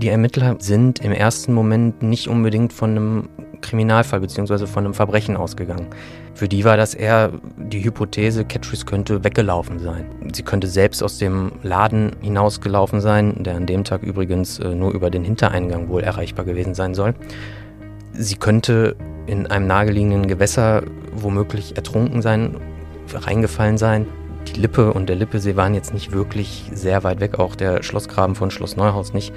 Die Ermittler sind im ersten Moment nicht unbedingt von einem Kriminalfall bzw. von einem Verbrechen ausgegangen. Für die war das eher die Hypothese, Catrice könnte weggelaufen sein. Sie könnte selbst aus dem Laden hinausgelaufen sein, der an dem Tag übrigens äh, nur über den Hintereingang wohl erreichbar gewesen sein soll. Sie könnte in einem nahegelegenen Gewässer womöglich ertrunken sein, reingefallen sein die Lippe und der Lippesee waren jetzt nicht wirklich sehr weit weg, auch der Schlossgraben von Schloss Neuhaus nicht.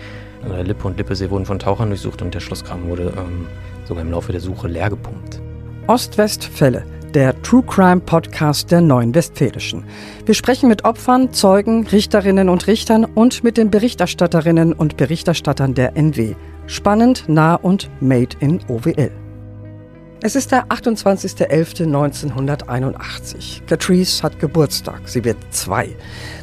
Der Lippe und Lippesee wurden von Tauchern durchsucht und der Schlossgraben wurde ähm, sogar im Laufe der Suche leer gepumpt. Ostwestfälle, der True Crime Podcast der Neuen Westfälischen. Wir sprechen mit Opfern, Zeugen, Richterinnen und Richtern und mit den Berichterstatterinnen und Berichterstattern der NW. Spannend, nah und made in OWL. Es ist der 28.11.1981. Catrice hat Geburtstag. Sie wird zwei.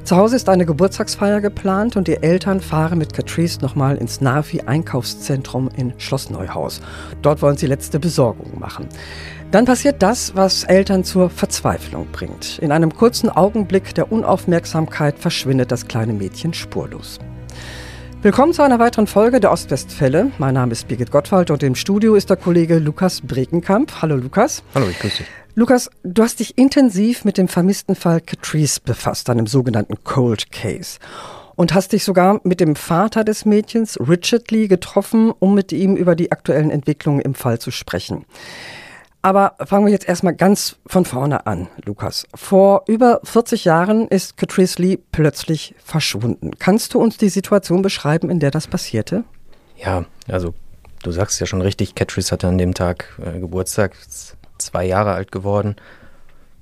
Zu Hause ist eine Geburtstagsfeier geplant und die Eltern fahren mit Catrice nochmal ins Navi-Einkaufszentrum in Schloss Neuhaus. Dort wollen sie letzte Besorgungen machen. Dann passiert das, was Eltern zur Verzweiflung bringt. In einem kurzen Augenblick der Unaufmerksamkeit verschwindet das kleine Mädchen spurlos. Willkommen zu einer weiteren Folge der Ostwestfälle. Mein Name ist Birgit Gottwald und im Studio ist der Kollege Lukas Brekenkamp. Hallo Lukas. Hallo, ich grüße dich. Lukas, du hast dich intensiv mit dem vermissten Fall Catrice befasst, einem sogenannten Cold Case. Und hast dich sogar mit dem Vater des Mädchens, Richard Lee, getroffen, um mit ihm über die aktuellen Entwicklungen im Fall zu sprechen. Aber fangen wir jetzt erstmal ganz von vorne an, Lukas. Vor über 40 Jahren ist Catrice Lee plötzlich verschwunden. Kannst du uns die Situation beschreiben, in der das passierte? Ja, also du sagst ja schon richtig, Catrice hatte an dem Tag äh, Geburtstag, ist zwei Jahre alt geworden.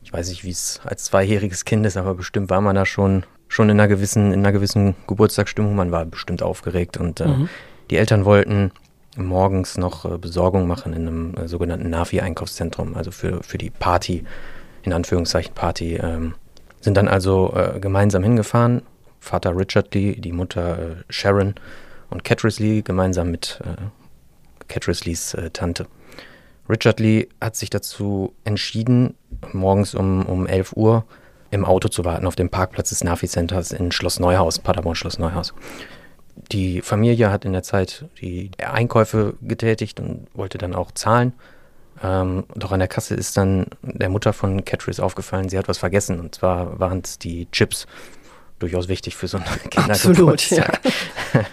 Ich weiß nicht, wie es als zweijähriges Kind ist, aber bestimmt war man da schon, schon in, einer gewissen, in einer gewissen Geburtstagsstimmung. Man war bestimmt aufgeregt und äh, mhm. die Eltern wollten morgens noch äh, Besorgung machen in einem äh, sogenannten Navi-Einkaufszentrum, also für, für die Party, in Anführungszeichen Party. Ähm, sind dann also äh, gemeinsam hingefahren. Vater Richard Lee, die Mutter Sharon und Catrice Lee gemeinsam mit Catrice Lees Tante. Richard Lee hat sich dazu entschieden, morgens um, um 11 Uhr im Auto zu warten auf dem Parkplatz des Navi-Centers in Schloss Neuhaus, Paderborn Schloss Neuhaus die Familie hat in der Zeit die Einkäufe getätigt und wollte dann auch zahlen. Ähm, doch an der Kasse ist dann der Mutter von Catrice aufgefallen, sie hat was vergessen. Und zwar waren es die Chips. Durchaus wichtig für so einen Kindergeburtstag. Ja.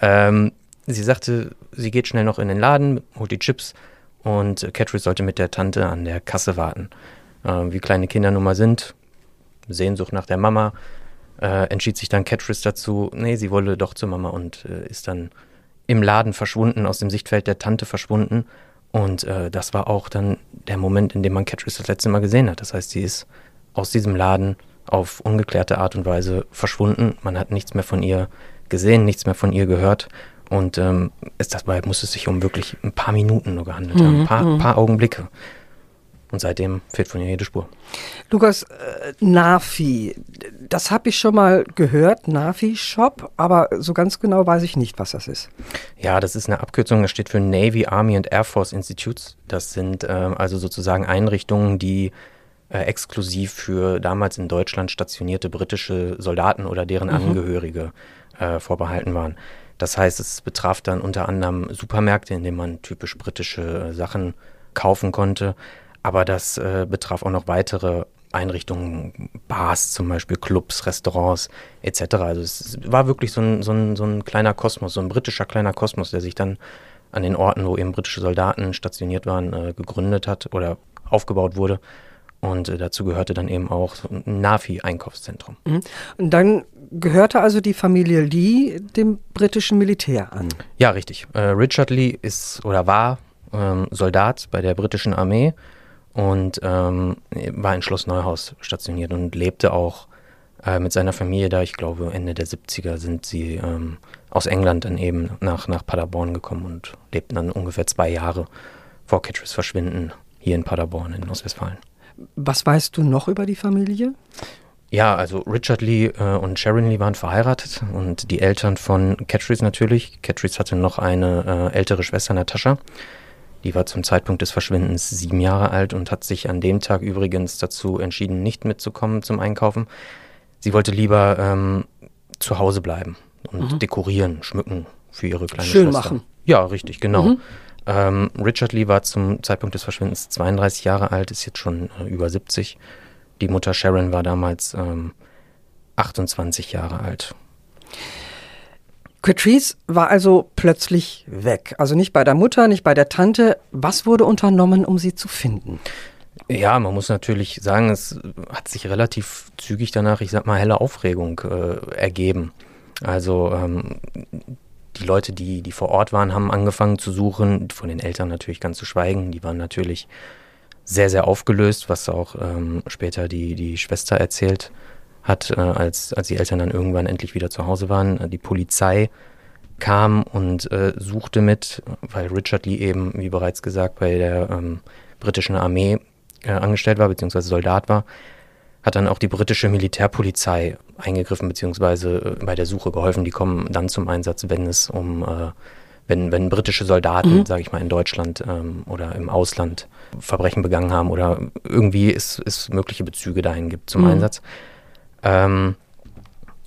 ähm, sie sagte, sie geht schnell noch in den Laden, holt die Chips und Catrice sollte mit der Tante an der Kasse warten. Ähm, wie kleine Kinder nun mal sind, Sehnsucht nach der Mama, äh, entschied sich dann Catrice dazu, nee, sie wolle doch zur Mama und äh, ist dann im Laden verschwunden, aus dem Sichtfeld der Tante verschwunden. Und äh, das war auch dann der Moment, in dem man Catrice das letzte Mal gesehen hat. Das heißt, sie ist aus diesem Laden auf ungeklärte Art und Weise verschwunden. Man hat nichts mehr von ihr gesehen, nichts mehr von ihr gehört. Und ähm, es, dabei muss es sich um wirklich ein paar Minuten nur gehandelt mhm, haben, ein paar, mhm. paar Augenblicke. Und seitdem fehlt von ihr jede Spur. Lukas, äh, Nafi, das habe ich schon mal gehört, Nafi-Shop, aber so ganz genau weiß ich nicht, was das ist. Ja, das ist eine Abkürzung, das steht für Navy, Army and Air Force Institutes. Das sind äh, also sozusagen Einrichtungen, die äh, exklusiv für damals in Deutschland stationierte britische Soldaten oder deren mhm. Angehörige äh, vorbehalten waren. Das heißt, es betraf dann unter anderem Supermärkte, in denen man typisch britische äh, Sachen kaufen konnte aber das äh, betraf auch noch weitere Einrichtungen, Bars zum Beispiel, Clubs, Restaurants etc. Also es war wirklich so ein, so, ein, so ein kleiner Kosmos, so ein britischer kleiner Kosmos, der sich dann an den Orten, wo eben britische Soldaten stationiert waren, äh, gegründet hat oder aufgebaut wurde. Und äh, dazu gehörte dann eben auch ein Nafi-Einkaufszentrum. Mhm. Und dann gehörte also die Familie Lee dem britischen Militär an? Ja, richtig. Äh, Richard Lee ist oder war ähm, Soldat bei der britischen Armee und ähm, war in Schloss Neuhaus stationiert und lebte auch äh, mit seiner Familie da. Ich glaube, Ende der 70er sind sie ähm, aus England dann eben nach, nach Paderborn gekommen und lebten dann ungefähr zwei Jahre vor Catrice Verschwinden hier in Paderborn in Ostwestfalen. Was weißt du noch über die Familie? Ja, also Richard Lee äh, und Sharon Lee waren verheiratet und die Eltern von Catrice natürlich. Catrice hatte noch eine äh, ältere Schwester, Natascha. Die war zum Zeitpunkt des Verschwindens sieben Jahre alt und hat sich an dem Tag übrigens dazu entschieden, nicht mitzukommen zum Einkaufen. Sie wollte lieber ähm, zu Hause bleiben und mhm. dekorieren, schmücken, für ihre kleine Schön Schwester. machen. Ja, richtig, genau. Mhm. Ähm, Richard Lee war zum Zeitpunkt des Verschwindens 32 Jahre alt, ist jetzt schon äh, über 70. Die Mutter Sharon war damals ähm, 28 Jahre alt. Catrice war also plötzlich weg. Also nicht bei der Mutter, nicht bei der Tante. Was wurde unternommen, um sie zu finden? Ja, man muss natürlich sagen, es hat sich relativ zügig danach, ich sag mal, helle Aufregung äh, ergeben. Also ähm, die Leute, die, die vor Ort waren, haben angefangen zu suchen, von den Eltern natürlich ganz zu schweigen. Die waren natürlich sehr, sehr aufgelöst, was auch ähm, später die, die Schwester erzählt hat, äh, als, als die Eltern dann irgendwann endlich wieder zu Hause waren. Die Polizei kam und äh, suchte mit, weil Richard Lee eben, wie bereits gesagt, bei der ähm, britischen Armee äh, angestellt war, beziehungsweise Soldat war, hat dann auch die britische Militärpolizei eingegriffen, beziehungsweise äh, bei der Suche geholfen. Die kommen dann zum Einsatz, wenn es um, äh, wenn, wenn britische Soldaten, mhm. sage ich mal, in Deutschland ähm, oder im Ausland Verbrechen begangen haben oder irgendwie es, es mögliche Bezüge dahin gibt zum mhm. Einsatz. Ähm,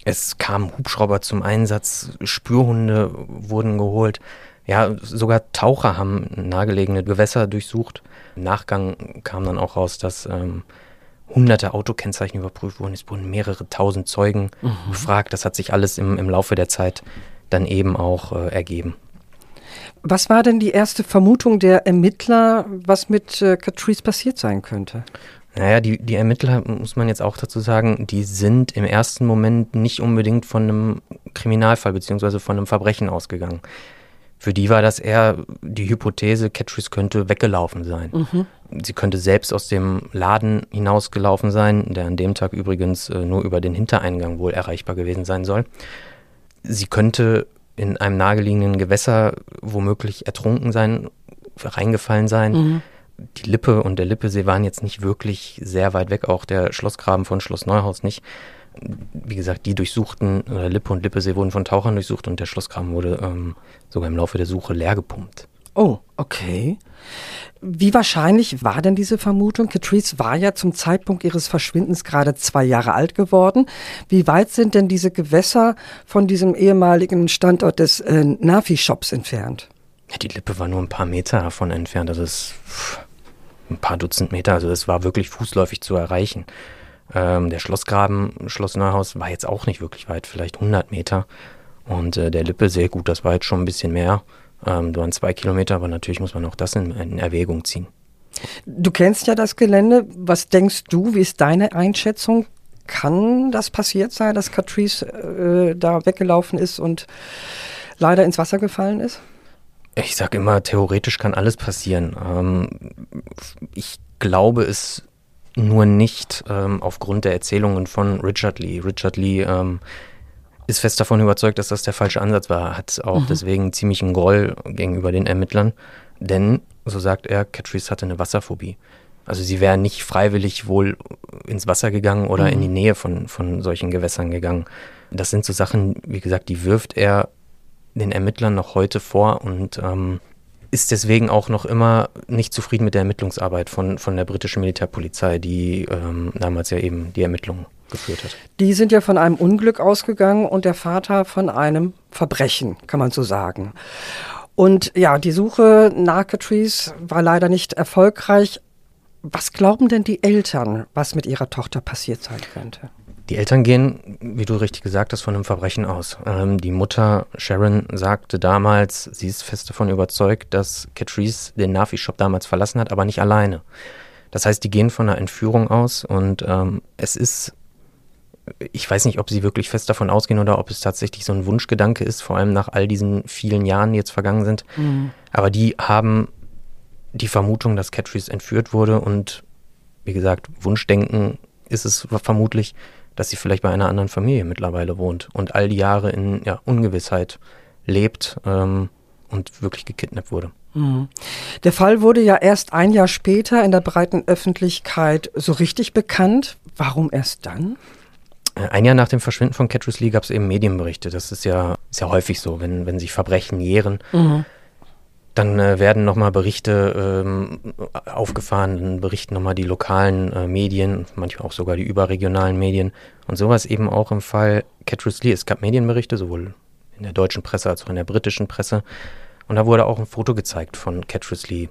es kamen Hubschrauber zum Einsatz, Spürhunde wurden geholt. Ja, sogar Taucher haben nahegelegene Gewässer durchsucht. Im Nachgang kam dann auch raus, dass ähm, hunderte Autokennzeichen überprüft wurden. Es wurden mehrere tausend Zeugen mhm. befragt. Das hat sich alles im, im Laufe der Zeit dann eben auch äh, ergeben. Was war denn die erste Vermutung der Ermittler, was mit äh, Catrice passiert sein könnte? Naja, die, die Ermittler, muss man jetzt auch dazu sagen, die sind im ersten Moment nicht unbedingt von einem Kriminalfall bzw. von einem Verbrechen ausgegangen. Für die war das eher die Hypothese, Catrice könnte weggelaufen sein. Mhm. Sie könnte selbst aus dem Laden hinausgelaufen sein, der an dem Tag übrigens äh, nur über den Hintereingang wohl erreichbar gewesen sein soll. Sie könnte in einem nahegelegenen Gewässer womöglich ertrunken sein, reingefallen sein. Mhm. Die Lippe und der Lippesee waren jetzt nicht wirklich sehr weit weg, auch der Schlossgraben von Schloss Neuhaus nicht wie gesagt, die durchsuchten, oder Lippe und Lippesee wurden von Tauchern durchsucht und der Schlosskram wurde ähm, sogar im Laufe der Suche leer gepumpt. Oh, okay. Wie wahrscheinlich war denn diese Vermutung? Catrice war ja zum Zeitpunkt ihres Verschwindens gerade zwei Jahre alt geworden. Wie weit sind denn diese Gewässer von diesem ehemaligen Standort des äh, Nafi-Shops entfernt? Ja, die Lippe war nur ein paar Meter davon entfernt. Das ist ein paar Dutzend Meter. Also das war wirklich fußläufig zu erreichen. Ähm, der Schlossgraben, Schloss Neuhaus, war jetzt auch nicht wirklich weit, vielleicht 100 Meter. Und äh, der Lippe, sehr gut, das war jetzt schon ein bisschen mehr. Ähm, waren zwei Kilometer, aber natürlich muss man auch das in, in Erwägung ziehen. Du kennst ja das Gelände. Was denkst du, wie ist deine Einschätzung? Kann das passiert sein, dass Catrice äh, da weggelaufen ist und leider ins Wasser gefallen ist? Ich sage immer, theoretisch kann alles passieren. Ähm, ich glaube, es nur nicht ähm, aufgrund der Erzählungen von Richard Lee. Richard Lee ähm, ist fest davon überzeugt, dass das der falsche Ansatz war, hat auch mhm. deswegen ziemlich einen Groll gegenüber den Ermittlern, denn, so sagt er, Catrice hatte eine Wasserphobie. Also sie wäre nicht freiwillig wohl ins Wasser gegangen oder mhm. in die. Nähe von, von solchen Gewässern gegangen. Das sind so Sachen, wie gesagt, die wirft er den Ermittlern noch heute vor und ähm, ist deswegen auch noch immer nicht zufrieden mit der Ermittlungsarbeit von, von der britischen Militärpolizei, die ähm, damals ja eben die Ermittlungen geführt hat. Die sind ja von einem Unglück ausgegangen und der Vater von einem Verbrechen, kann man so sagen. Und ja, die Suche nach Catrice war leider nicht erfolgreich. Was glauben denn die Eltern, was mit ihrer Tochter passiert sein könnte? Die Eltern gehen, wie du richtig gesagt hast, von einem Verbrechen aus. Ähm, die Mutter Sharon sagte damals, sie ist fest davon überzeugt, dass Catrice den Nafi-Shop damals verlassen hat, aber nicht alleine. Das heißt, die gehen von einer Entführung aus und ähm, es ist, ich weiß nicht, ob sie wirklich fest davon ausgehen oder ob es tatsächlich so ein Wunschgedanke ist, vor allem nach all diesen vielen Jahren, die jetzt vergangen sind. Mhm. Aber die haben die Vermutung, dass Catrice entführt wurde und wie gesagt, Wunschdenken ist es vermutlich, dass sie vielleicht bei einer anderen Familie mittlerweile wohnt und all die Jahre in ja, Ungewissheit lebt ähm, und wirklich gekidnappt wurde. Mhm. Der Fall wurde ja erst ein Jahr später in der breiten Öffentlichkeit so richtig bekannt. Warum erst dann? Äh, ein Jahr nach dem Verschwinden von Catrice Lee gab es eben Medienberichte. Das ist ja, ist ja häufig so, wenn, wenn sich Verbrechen jähren. Mhm. Dann äh, werden nochmal Berichte ähm, aufgefahren, dann berichten nochmal die lokalen äh, Medien, manchmal auch sogar die überregionalen Medien. Und sowas eben auch im Fall Catrice Lee. Es gab Medienberichte, sowohl in der deutschen Presse als auch in der britischen Presse. Und da wurde auch ein Foto gezeigt von Catrice Lee.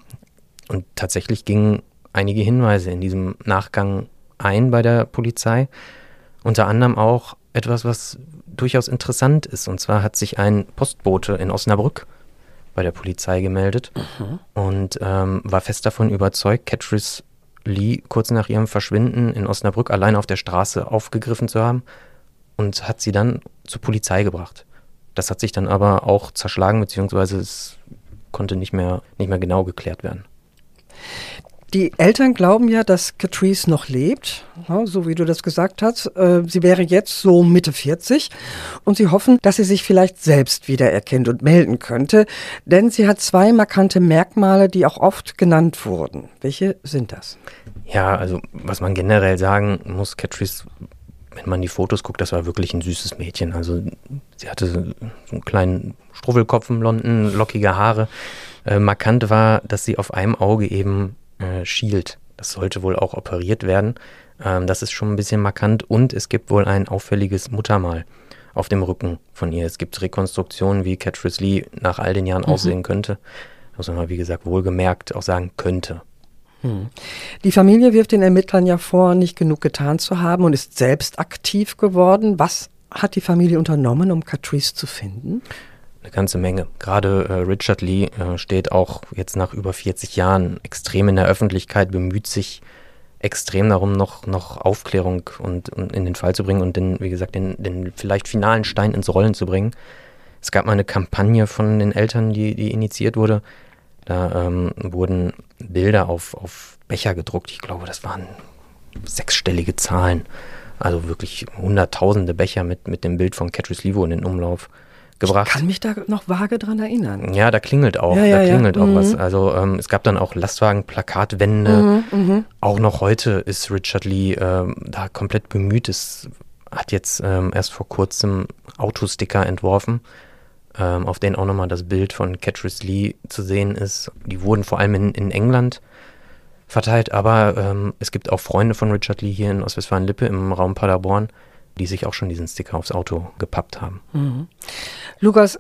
Und tatsächlich gingen einige Hinweise in diesem Nachgang ein bei der Polizei. Unter anderem auch etwas, was durchaus interessant ist. Und zwar hat sich ein Postbote in Osnabrück bei der Polizei gemeldet mhm. und ähm, war fest davon überzeugt, Catrice Lee kurz nach ihrem Verschwinden in Osnabrück allein auf der Straße aufgegriffen zu haben und hat sie dann zur Polizei gebracht. Das hat sich dann aber auch zerschlagen, beziehungsweise es konnte nicht mehr, nicht mehr genau geklärt werden. Die Eltern glauben ja, dass Catrice noch lebt, so wie du das gesagt hast. Äh, sie wäre jetzt so Mitte 40 und sie hoffen, dass sie sich vielleicht selbst wiedererkennt und melden könnte, denn sie hat zwei markante Merkmale, die auch oft genannt wurden. Welche sind das? Ja, also was man generell sagen muss, Catrice, wenn man die Fotos guckt, das war wirklich ein süßes Mädchen. Also sie hatte so einen kleinen Struffelkopf, blonden, lockige Haare. Äh, markant war, dass sie auf einem Auge eben äh, Shield. Das sollte wohl auch operiert werden. Ähm, das ist schon ein bisschen markant und es gibt wohl ein auffälliges Muttermal auf dem Rücken von ihr. Es gibt Rekonstruktionen, wie Catrice Lee nach all den Jahren mhm. aussehen könnte. Muss man mal, wie gesagt, wohlgemerkt auch sagen könnte. Hm. Die Familie wirft den Ermittlern ja vor, nicht genug getan zu haben und ist selbst aktiv geworden. Was hat die Familie unternommen, um Catrice zu finden? Eine ganze Menge. Gerade äh, Richard Lee äh, steht auch jetzt nach über 40 Jahren extrem in der Öffentlichkeit, bemüht sich extrem darum, noch, noch Aufklärung und, und in den Fall zu bringen und den, wie gesagt, den, den vielleicht finalen Stein ins Rollen zu bringen. Es gab mal eine Kampagne von den Eltern, die, die initiiert wurde. Da ähm, wurden Bilder auf, auf Becher gedruckt. Ich glaube, das waren sechsstellige Zahlen. Also wirklich hunderttausende Becher mit, mit dem Bild von Catrice Livo in den Umlauf gebracht. Ich kann mich da noch vage dran erinnern. Ja, da klingelt auch, ja, ja, da klingelt ja. auch mhm. was. Also ähm, es gab dann auch Lastwagen, Plakatwände. Mhm, mh. Auch noch heute ist Richard Lee ähm, da komplett bemüht. Es hat jetzt ähm, erst vor kurzem Autosticker entworfen, ähm, auf denen auch nochmal das Bild von Catrice Lee zu sehen ist. Die wurden vor allem in, in England verteilt, aber ähm, es gibt auch Freunde von Richard Lee hier in Ostwestfalen-Lippe im Raum Paderborn, die sich auch schon diesen Sticker aufs Auto gepappt haben. Mhm. Lukas,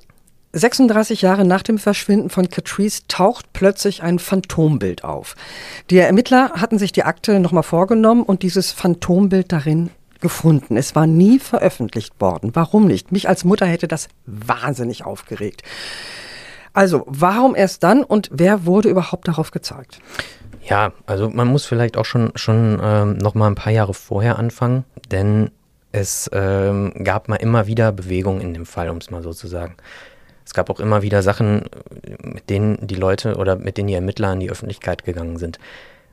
36 Jahre nach dem Verschwinden von Catrice taucht plötzlich ein Phantombild auf. Die Ermittler hatten sich die Akte nochmal vorgenommen und dieses Phantombild darin gefunden. Es war nie veröffentlicht worden. Warum nicht? Mich als Mutter hätte das wahnsinnig aufgeregt. Also, warum erst dann und wer wurde überhaupt darauf gezeigt? Ja, also man muss vielleicht auch schon, schon ähm, noch mal ein paar Jahre vorher anfangen, denn es ähm, gab mal immer wieder Bewegung in dem Fall, um es mal so zu sagen. Es gab auch immer wieder Sachen, mit denen die Leute oder mit denen die Ermittler an die Öffentlichkeit gegangen sind.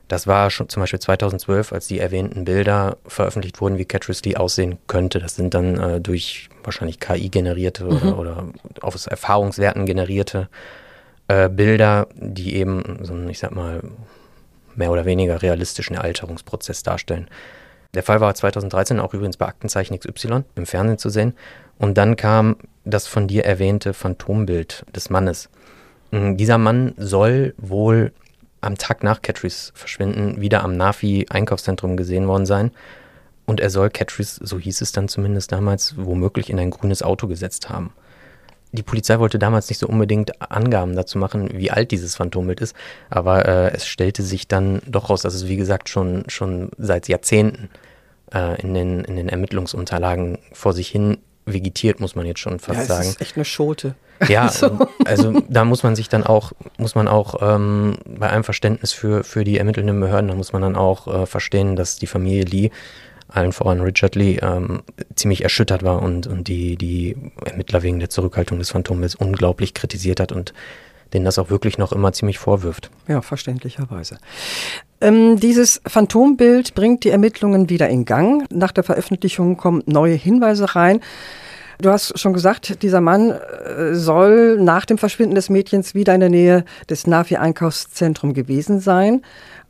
Das war schon zum Beispiel 2012, als die erwähnten Bilder veröffentlicht wurden, wie Catrice Lee aussehen könnte. Das sind dann äh, durch wahrscheinlich KI generierte mhm. oder, oder aus Erfahrungswerten generierte äh, Bilder, die eben so einen, ich sag mal, mehr oder weniger realistischen Alterungsprozess darstellen. Der Fall war 2013 auch übrigens bei Aktenzeichen XY im Fernsehen zu sehen. Und dann kam das von dir erwähnte Phantombild des Mannes. Mm, dieser Mann soll wohl am Tag nach Catrice Verschwinden wieder am Nafi-Einkaufszentrum gesehen worden sein. Und er soll Catrice, so hieß es dann zumindest damals, womöglich in ein grünes Auto gesetzt haben die Polizei wollte damals nicht so unbedingt Angaben dazu machen, wie alt dieses Phantombild ist, aber äh, es stellte sich dann doch raus, dass es wie gesagt schon, schon seit Jahrzehnten äh, in, den, in den Ermittlungsunterlagen vor sich hin vegetiert, muss man jetzt schon fast ja, sagen. Das ist echt eine Schote. Ja, also. also da muss man sich dann auch, muss man auch ähm, bei allem Verständnis für, für die ermittelnden Behörden, da muss man dann auch äh, verstehen, dass die Familie Lee allen voran Richard Lee, ähm, ziemlich erschüttert war und, und die, die Ermittler wegen der Zurückhaltung des Phantoms unglaublich kritisiert hat und denen das auch wirklich noch immer ziemlich vorwirft. Ja, verständlicherweise. Ähm, dieses Phantombild bringt die Ermittlungen wieder in Gang. Nach der Veröffentlichung kommen neue Hinweise rein. Du hast schon gesagt, dieser Mann äh, soll nach dem Verschwinden des Mädchens wieder in der Nähe des Navi-Einkaufszentrums gewesen sein,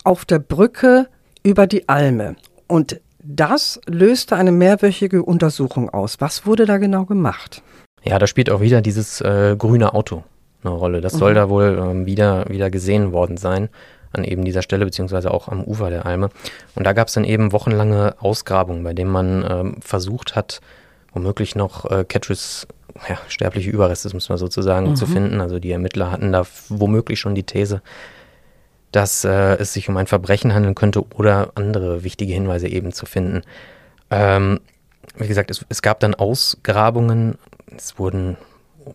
auf der Brücke über die Alme. Und das löste eine mehrwöchige Untersuchung aus. Was wurde da genau gemacht? Ja, da spielt auch wieder dieses äh, grüne Auto eine Rolle. Das mhm. soll da wohl ähm, wieder, wieder gesehen worden sein an eben dieser Stelle, beziehungsweise auch am Ufer der Alme. Und da gab es dann eben wochenlange Ausgrabungen, bei denen man ähm, versucht hat, womöglich noch äh, Catrice ja, sterbliche Überreste, muss man sozusagen, mhm. zu finden. Also die Ermittler hatten da womöglich schon die These, dass äh, es sich um ein Verbrechen handeln könnte oder andere wichtige Hinweise eben zu finden. Ähm, wie gesagt, es, es, gab dann Ausgrabungen, es wurden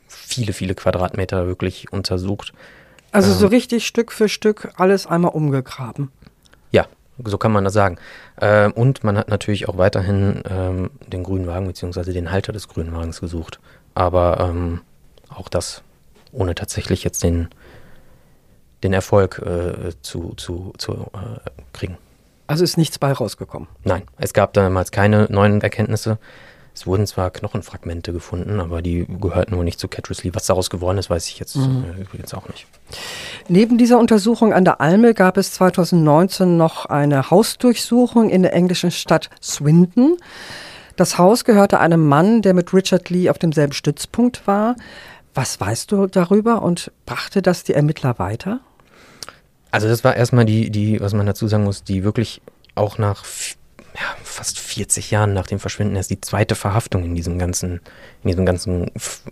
viele, viele Quadratmeter wirklich untersucht. Also ähm, so richtig Stück für Stück alles einmal umgegraben. Ja, so kann man das sagen. Ähm, und man hat natürlich auch weiterhin ähm, den grünen Wagen bzw. den Halter des grünen Wagens gesucht. Aber ähm, auch das ohne tatsächlich jetzt den, den Erfolg äh, zu, zu, zu äh, kriegen. Also ist nichts bei rausgekommen? Nein, es gab damals keine neuen Erkenntnisse. Es wurden zwar Knochenfragmente gefunden, aber die gehörten wohl nicht zu Catrice Lee. Was daraus geworden ist, weiß ich jetzt mhm. äh, übrigens auch nicht. Neben dieser Untersuchung an der Alme gab es 2019 noch eine Hausdurchsuchung in der englischen Stadt Swindon. Das Haus gehörte einem Mann, der mit Richard Lee auf demselben Stützpunkt war. Was weißt du darüber und brachte das die Ermittler weiter? Also das war erstmal die, die, was man dazu sagen muss, die wirklich auch nach ja, fast 40 Jahren nach dem Verschwinden erst die zweite Verhaftung in diesem ganzen, in diesem ganzen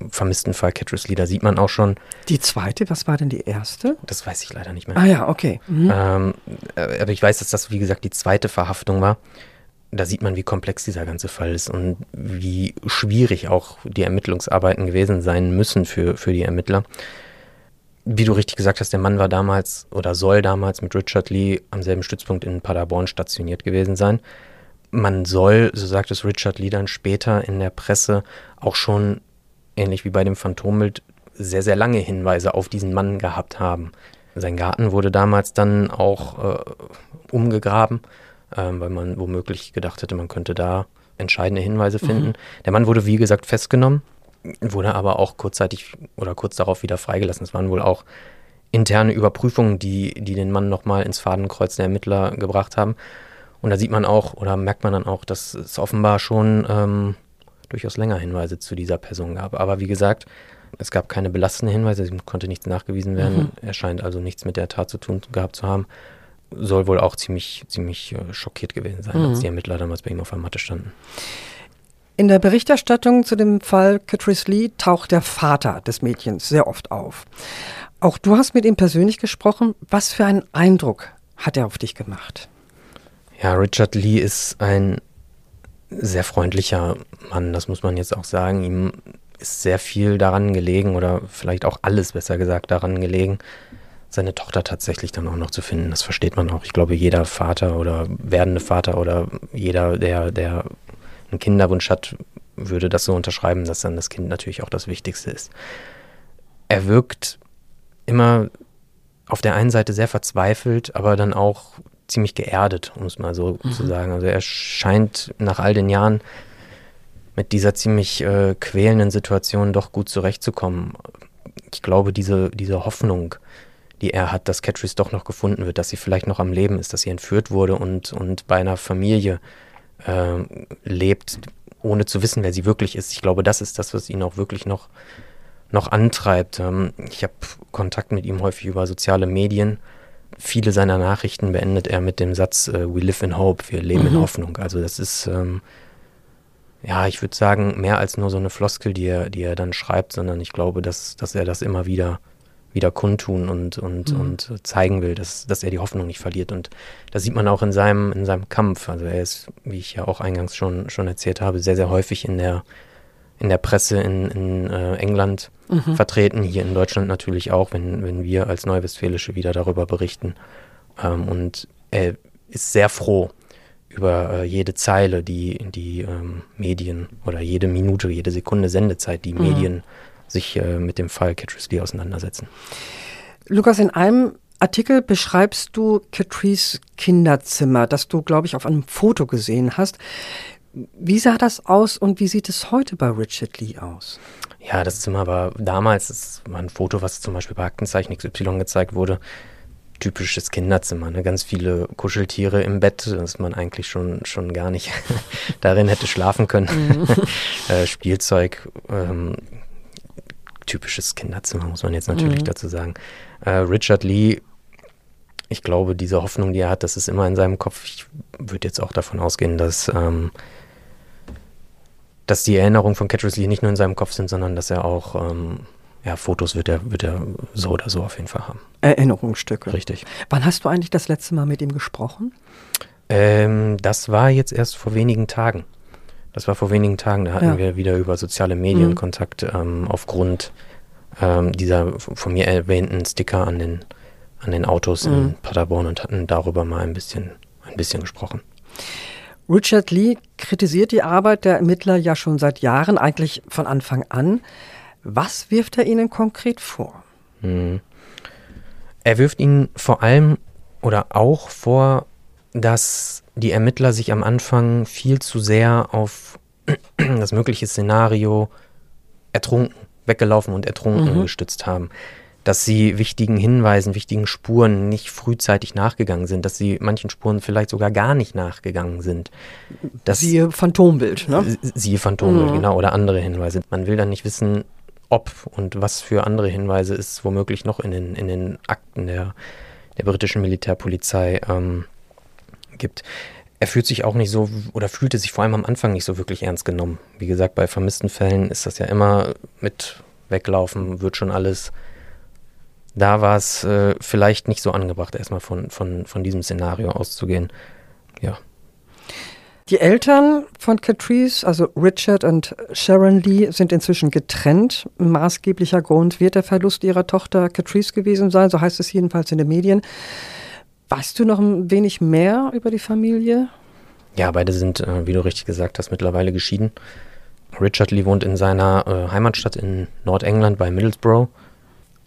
vermissten Fall Catrice Lee. Da sieht man auch schon. Die zweite, was war denn die erste? Das weiß ich leider nicht mehr. Ah ja, okay. Mhm. Ähm, äh, aber ich weiß, dass das, wie gesagt, die zweite Verhaftung war. Da sieht man, wie komplex dieser ganze Fall ist und wie schwierig auch die Ermittlungsarbeiten gewesen sein müssen für, für die Ermittler. Wie du richtig gesagt hast, der Mann war damals oder soll damals mit Richard Lee am selben Stützpunkt in Paderborn stationiert gewesen sein man soll, so sagt es Richard Lee dann später in der Presse, auch schon, ähnlich wie bei dem Phantombild, sehr, sehr lange Hinweise auf diesen Mann gehabt haben. Sein Garten wurde damals dann auch äh, umgegraben, äh, weil man womöglich gedacht hätte, man könnte da entscheidende Hinweise finden. Mhm. Der Mann wurde, wie gesagt, festgenommen, wurde aber auch kurzzeitig oder kurz darauf wieder freigelassen. Es waren wohl auch interne Überprüfungen, die, die den Mann nochmal ins Fadenkreuz der Ermittler gebracht haben. Und da sieht man auch oder merkt man dann auch, dass es offenbar schon ähm, durchaus länger Hinweise zu dieser Person gab. Aber wie gesagt, es gab keine belastenden Hinweise, es konnte nichts nachgewiesen werden. Mhm. Er scheint also nichts mit der Tat zu tun gehabt zu haben. Soll wohl auch ziemlich, ziemlich äh, schockiert gewesen sein, mhm. als die Ermittler damals bei ihm auf der Matte standen. In der Berichterstattung zu dem Fall Catrice Lee taucht der Vater des Mädchens sehr oft auf. Auch du hast mit ihm persönlich gesprochen. Was für einen Eindruck hat er auf dich gemacht? Ja, Richard Lee ist ein sehr freundlicher Mann, das muss man jetzt auch sagen. Ihm ist sehr viel daran gelegen oder vielleicht auch alles besser gesagt daran gelegen, seine Tochter tatsächlich dann auch noch zu finden. Das versteht man auch. Ich glaube, jeder Vater oder werdende Vater oder jeder, der, der einen Kinderwunsch hat, würde das so unterschreiben, dass dann das Kind natürlich auch das Wichtigste ist. Er wirkt immer auf der einen Seite sehr verzweifelt, aber dann auch ziemlich geerdet, um es mal so mhm. zu sagen. Also er scheint nach all den Jahren mit dieser ziemlich äh, quälenden Situation doch gut zurechtzukommen. Ich glaube, diese, diese Hoffnung, die er hat, dass Catrice doch noch gefunden wird, dass sie vielleicht noch am Leben ist, dass sie entführt wurde und, und bei einer Familie äh, lebt, ohne zu wissen, wer sie wirklich ist. Ich glaube, das ist das, was ihn auch wirklich noch, noch antreibt. Ähm, ich habe Kontakt mit ihm häufig über soziale Medien viele seiner Nachrichten beendet er mit dem Satz, äh, We live in hope, wir leben mhm. in Hoffnung. Also das ist, ähm, ja, ich würde sagen, mehr als nur so eine Floskel, die er, die er dann schreibt, sondern ich glaube, dass, dass er das immer wieder, wieder kundtun und, und, mhm. und zeigen will, dass, dass er die Hoffnung nicht verliert. Und das sieht man auch in seinem, in seinem Kampf. Also er ist, wie ich ja auch eingangs schon, schon erzählt habe, sehr, sehr häufig in der, in der Presse in, in äh, England mhm. vertreten, hier in Deutschland natürlich auch, wenn, wenn wir als Neuwestfälische wieder darüber berichten. Ähm, und er ist sehr froh über äh, jede Zeile, die die ähm, Medien oder jede Minute, jede Sekunde Sendezeit, die mhm. Medien sich äh, mit dem Fall Catrice Lee auseinandersetzen. Lukas, in einem Artikel beschreibst du Catrice Kinderzimmer, das du, glaube ich, auf einem Foto gesehen hast. Wie sah das aus und wie sieht es heute bei Richard Lee aus? Ja, das Zimmer war damals, das war ein Foto, was zum Beispiel bei Aktenzeichen XY gezeigt wurde, typisches Kinderzimmer. Ne? Ganz viele Kuscheltiere im Bett, dass man eigentlich schon, schon gar nicht darin hätte schlafen können. Mhm. äh, Spielzeug, ähm, typisches Kinderzimmer, muss man jetzt natürlich mhm. dazu sagen. Äh, Richard Lee, ich glaube, diese Hoffnung, die er hat, das ist immer in seinem Kopf. Ich würde jetzt auch davon ausgehen, dass ähm, dass die Erinnerungen von Catrice Lee nicht nur in seinem Kopf sind, sondern dass er auch ähm, ja, Fotos wird er, wird er so oder so auf jeden Fall haben. Erinnerungsstücke. Richtig. Wann hast du eigentlich das letzte Mal mit ihm gesprochen? Ähm, das war jetzt erst vor wenigen Tagen. Das war vor wenigen Tagen. Da hatten ja. wir wieder über soziale Medien mhm. Kontakt ähm, aufgrund ähm, dieser von mir erwähnten Sticker an den, an den Autos mhm. in Paderborn und hatten darüber mal ein bisschen, ein bisschen gesprochen. Richard Lee kritisiert die Arbeit der Ermittler ja schon seit Jahren, eigentlich von Anfang an. Was wirft er Ihnen konkret vor? Hm. Er wirft Ihnen vor allem oder auch vor, dass die Ermittler sich am Anfang viel zu sehr auf das mögliche Szenario ertrunken, weggelaufen und ertrunken mhm. gestützt haben dass sie wichtigen Hinweisen, wichtigen Spuren nicht frühzeitig nachgegangen sind, dass sie manchen Spuren vielleicht sogar gar nicht nachgegangen sind. Dass siehe Phantombild, ne? Siehe Phantombild, mhm. genau, oder andere Hinweise. Man will dann nicht wissen, ob und was für andere Hinweise es womöglich noch in den, in den Akten der, der britischen Militärpolizei ähm, gibt. Er fühlt sich auch nicht so oder fühlte sich vor allem am Anfang nicht so wirklich ernst genommen. Wie gesagt, bei vermissten Fällen ist das ja immer mit weglaufen, wird schon alles da war es äh, vielleicht nicht so angebracht, erstmal von, von, von diesem Szenario auszugehen. Ja. Die Eltern von Catrice, also Richard und Sharon Lee, sind inzwischen getrennt. Maßgeblicher Grund wird der Verlust ihrer Tochter Catrice gewesen sein, so heißt es jedenfalls in den Medien. Weißt du noch ein wenig mehr über die Familie? Ja, beide sind, äh, wie du richtig gesagt hast, mittlerweile geschieden. Richard Lee wohnt in seiner äh, Heimatstadt in Nordengland bei Middlesbrough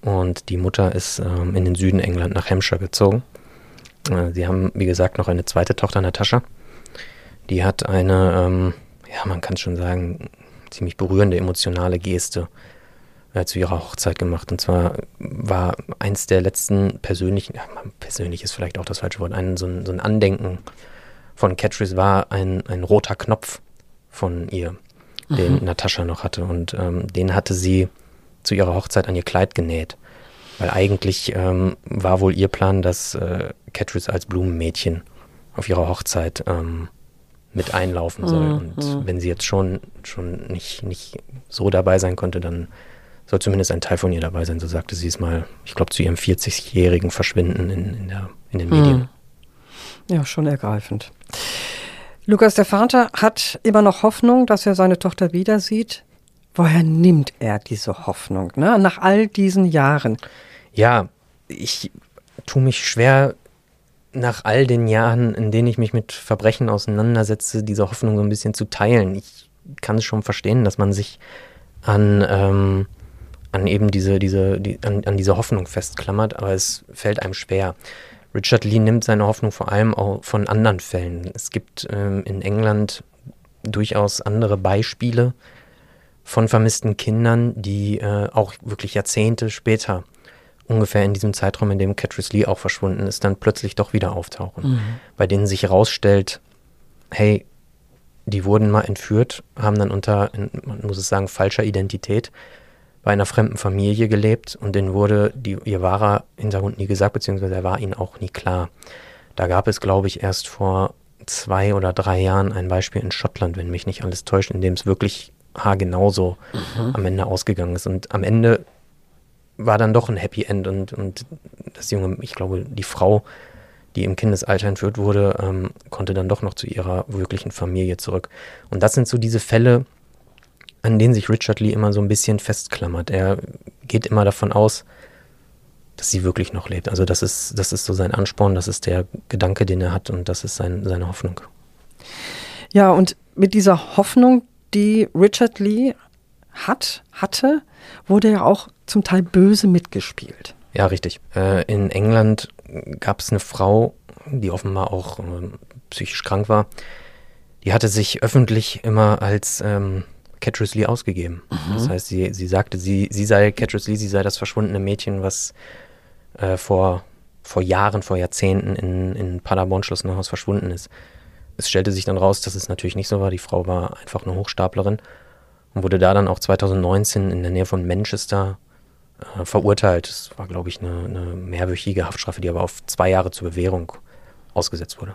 und die Mutter ist ähm, in den Süden England nach Hampshire gezogen. Äh, sie haben, wie gesagt, noch eine zweite Tochter, Natascha. Die hat eine, ähm, ja, man kann schon sagen, ziemlich berührende emotionale Geste äh, zu ihrer Hochzeit gemacht. Und zwar war eins der letzten persönlichen, ja, persönlich ist vielleicht auch das falsche Wort, ein, so, ein, so ein Andenken von Catrice war ein, ein roter Knopf von ihr, den mhm. Natascha noch hatte. Und ähm, den hatte sie zu ihrer Hochzeit an ihr Kleid genäht. Weil eigentlich ähm, war wohl ihr Plan, dass äh, Catrice als Blumenmädchen auf ihrer Hochzeit ähm, mit einlaufen soll. Mhm. Und wenn sie jetzt schon, schon nicht, nicht so dabei sein konnte, dann soll zumindest ein Teil von ihr dabei sein. So sagte sie es mal, ich glaube, zu ihrem 40-jährigen Verschwinden in, in, der, in den Medien. Mhm. Ja, schon ergreifend. Lukas, der Vater hat immer noch Hoffnung, dass er seine Tochter wieder sieht. Woher nimmt er diese Hoffnung, ne? nach all diesen Jahren? Ja, ich tue mich schwer, nach all den Jahren, in denen ich mich mit Verbrechen auseinandersetze, diese Hoffnung so ein bisschen zu teilen. Ich kann es schon verstehen, dass man sich an, ähm, an eben diese, diese, die, an, an diese Hoffnung festklammert, aber es fällt einem schwer. Richard Lee nimmt seine Hoffnung vor allem auch von anderen Fällen. Es gibt ähm, in England durchaus andere Beispiele, von vermissten Kindern, die äh, auch wirklich Jahrzehnte später, ungefähr in diesem Zeitraum, in dem Catrice Lee auch verschwunden ist, dann plötzlich doch wieder auftauchen. Mhm. Bei denen sich herausstellt, hey, die wurden mal entführt, haben dann unter, man muss es sagen, falscher Identität bei einer fremden Familie gelebt und denen wurde die, ihr wahrer Hintergrund nie gesagt, beziehungsweise er war ihnen auch nie klar. Da gab es, glaube ich, erst vor zwei oder drei Jahren ein Beispiel in Schottland, wenn mich nicht alles täuscht, in dem es wirklich haargenauso mhm. am Ende ausgegangen ist. Und am Ende war dann doch ein Happy End und, und das junge, ich glaube, die Frau, die im Kindesalter entführt wurde, ähm, konnte dann doch noch zu ihrer wirklichen Familie zurück. Und das sind so diese Fälle, an denen sich Richard Lee immer so ein bisschen festklammert. Er geht immer davon aus, dass sie wirklich noch lebt. Also das ist, das ist so sein Ansporn, das ist der Gedanke, den er hat und das ist sein, seine Hoffnung. Ja, und mit dieser Hoffnung, die Richard Lee hat, hatte, wurde ja auch zum Teil böse mitgespielt. Ja, richtig. Äh, in England gab es eine Frau, die offenbar auch äh, psychisch krank war. Die hatte sich öffentlich immer als ähm, Catrice Lee ausgegeben. Mhm. Das heißt, sie, sie sagte, sie, sie sei Catrice Lee, sie sei das verschwundene Mädchen, was äh, vor, vor Jahren, vor Jahrzehnten in, in Paderborn Schloss Neuhaus verschwunden ist. Es stellte sich dann raus, dass es natürlich nicht so war. Die Frau war einfach eine Hochstaplerin und wurde da dann auch 2019 in der Nähe von Manchester äh, verurteilt. Es war, glaube ich, eine, eine mehrwöchige Haftstrafe, die aber auf zwei Jahre zur Bewährung ausgesetzt wurde.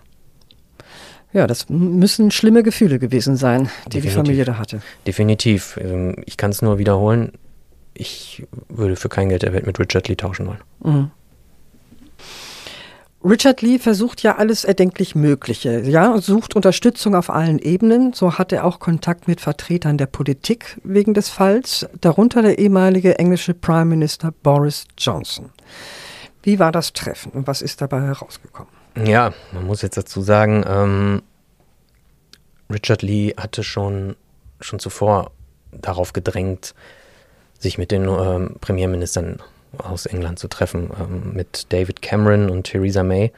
Ja, das müssen schlimme Gefühle gewesen sein, die Definitiv. die Familie da hatte. Definitiv. Ähm, ich kann es nur wiederholen. Ich würde für kein Geld der Welt mit Richard Lee tauschen wollen. Mhm. Richard Lee versucht ja alles erdenklich Mögliche, ja, sucht Unterstützung auf allen Ebenen. So hat er auch Kontakt mit Vertretern der Politik wegen des Falls, darunter der ehemalige englische Prime Minister Boris Johnson. Wie war das Treffen und was ist dabei herausgekommen? Ja, man muss jetzt dazu sagen, ähm, Richard Lee hatte schon, schon zuvor darauf gedrängt, sich mit den ähm, Premierministern aus England zu treffen. Ähm, mit David Cameron und Theresa May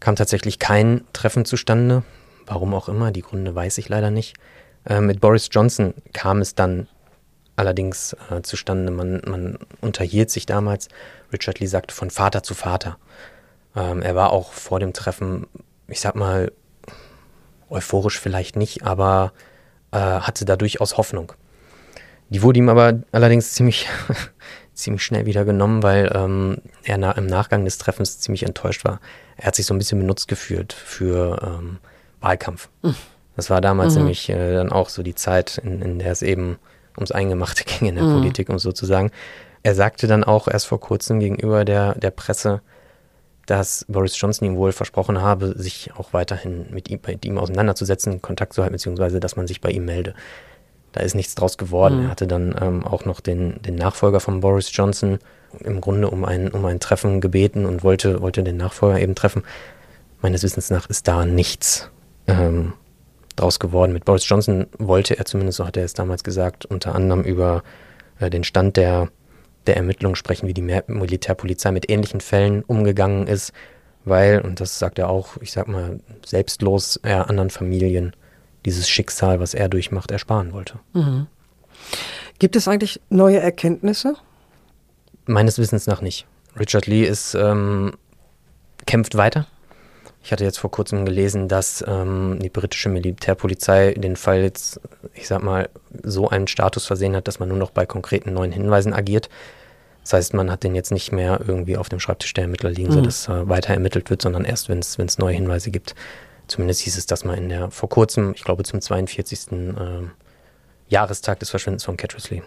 kam tatsächlich kein Treffen zustande. Warum auch immer, die Gründe weiß ich leider nicht. Äh, mit Boris Johnson kam es dann allerdings äh, zustande. Man, man unterhielt sich damals. Richard Lee sagte von Vater zu Vater. Ähm, er war auch vor dem Treffen, ich sag mal, euphorisch vielleicht nicht, aber äh, hatte da durchaus Hoffnung. Die wurde ihm aber allerdings ziemlich, ziemlich schnell wieder genommen, weil ähm, er na, im Nachgang des Treffens ziemlich enttäuscht war. Er hat sich so ein bisschen benutzt gefühlt für ähm, Wahlkampf. Mhm. Das war damals mhm. nämlich äh, dann auch so die Zeit, in, in der es eben ums Eingemachte ging in der mhm. Politik, um sozusagen. Er sagte dann auch erst vor kurzem gegenüber der, der Presse, dass Boris Johnson ihm wohl versprochen habe, sich auch weiterhin mit ihm, mit ihm auseinanderzusetzen, Kontakt zu halten, beziehungsweise dass man sich bei ihm melde. Da ist nichts draus geworden. Mhm. Er hatte dann ähm, auch noch den, den Nachfolger von Boris Johnson im Grunde um ein, um ein Treffen gebeten und wollte, wollte den Nachfolger eben treffen. Meines Wissens nach ist da nichts ähm, draus geworden. Mit Boris Johnson wollte er zumindest, so hat er es damals gesagt, unter anderem über äh, den Stand der der Ermittlungen sprechen, wie die Militärpolizei mit ähnlichen Fällen umgegangen ist, weil, und das sagt er auch, ich sag mal, selbstlos er anderen Familien dieses Schicksal, was er durchmacht, ersparen wollte. Mhm. Gibt es eigentlich neue Erkenntnisse? Meines Wissens nach nicht. Richard Lee ist, ähm, kämpft weiter. Ich hatte jetzt vor kurzem gelesen, dass ähm, die britische Militärpolizei den Fall jetzt, ich sag mal, so einen Status versehen hat, dass man nur noch bei konkreten neuen Hinweisen agiert. Das heißt, man hat den jetzt nicht mehr irgendwie auf dem Schreibtisch der Ermittler liegen, mhm. sodass äh, weiter ermittelt wird, sondern erst, wenn es neue Hinweise gibt. Zumindest hieß es, dass man in der vor kurzem, ich glaube zum 42. Äh, Jahrestag des Verschwindens von Catrice Lee.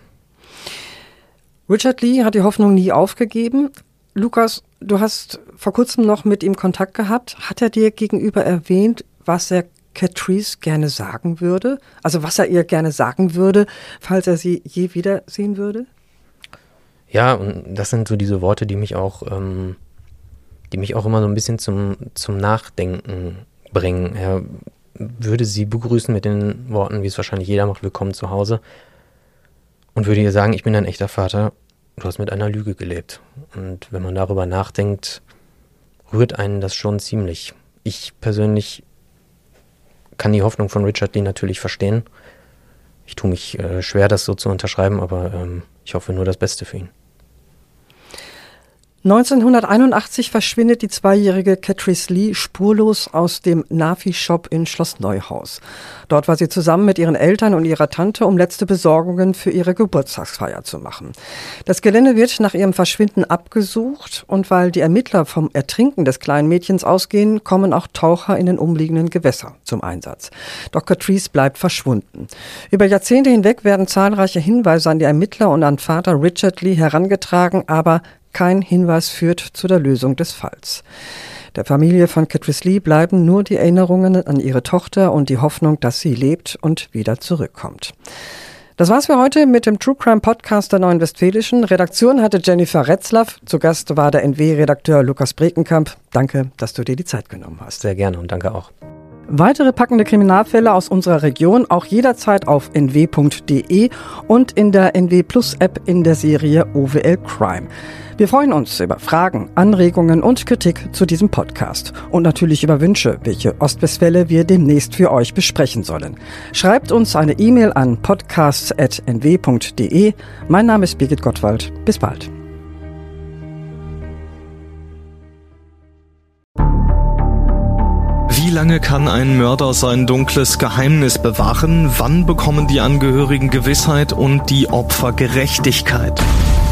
Richard Lee hat die Hoffnung nie aufgegeben. Lukas, du hast vor kurzem noch mit ihm Kontakt gehabt. Hat er dir gegenüber erwähnt, was er Catrice gerne sagen würde? Also was er ihr gerne sagen würde, falls er sie je wiedersehen würde? Ja, und das sind so diese Worte, die mich auch, ähm, die mich auch immer so ein bisschen zum, zum Nachdenken bringen. Er würde sie begrüßen mit den Worten, wie es wahrscheinlich jeder macht, willkommen zu Hause. Und würde ihr sagen, ich bin ein echter Vater, du hast mit einer Lüge gelebt. Und wenn man darüber nachdenkt, rührt einen das schon ziemlich. Ich persönlich kann die Hoffnung von Richard Lee natürlich verstehen. Ich tue mich äh, schwer, das so zu unterschreiben, aber ähm, ich hoffe nur das Beste für ihn. 1981 verschwindet die zweijährige Catrice Lee spurlos aus dem Nafi-Shop in Schloss Neuhaus. Dort war sie zusammen mit ihren Eltern und ihrer Tante, um letzte Besorgungen für ihre Geburtstagsfeier zu machen. Das Gelände wird nach ihrem Verschwinden abgesucht und weil die Ermittler vom Ertrinken des kleinen Mädchens ausgehen, kommen auch Taucher in den umliegenden Gewässer zum Einsatz. Doch Catrice bleibt verschwunden. Über Jahrzehnte hinweg werden zahlreiche Hinweise an die Ermittler und an Vater Richard Lee herangetragen, aber kein Hinweis führt zu der Lösung des Falls. Der Familie von Catrice Lee bleiben nur die Erinnerungen an ihre Tochter und die Hoffnung, dass sie lebt und wieder zurückkommt. Das war's für heute mit dem True Crime Podcast der Neuen Westfälischen. Redaktion hatte Jennifer Retzlaff. Zu Gast war der NW-Redakteur Lukas Brekenkamp. Danke, dass du dir die Zeit genommen hast. Sehr gerne und danke auch. Weitere packende Kriminalfälle aus unserer Region auch jederzeit auf nw.de und in der NW Plus App in der Serie OWL Crime. Wir freuen uns über Fragen, Anregungen und Kritik zu diesem Podcast und natürlich über Wünsche, welche Ostwestfälle wir demnächst für euch besprechen sollen. Schreibt uns eine E-Mail an podcasts.nw.de. Mein Name ist Birgit Gottwald. Bis bald. Wie lange kann ein Mörder sein dunkles Geheimnis bewahren? Wann bekommen die Angehörigen Gewissheit und die Opfer Gerechtigkeit?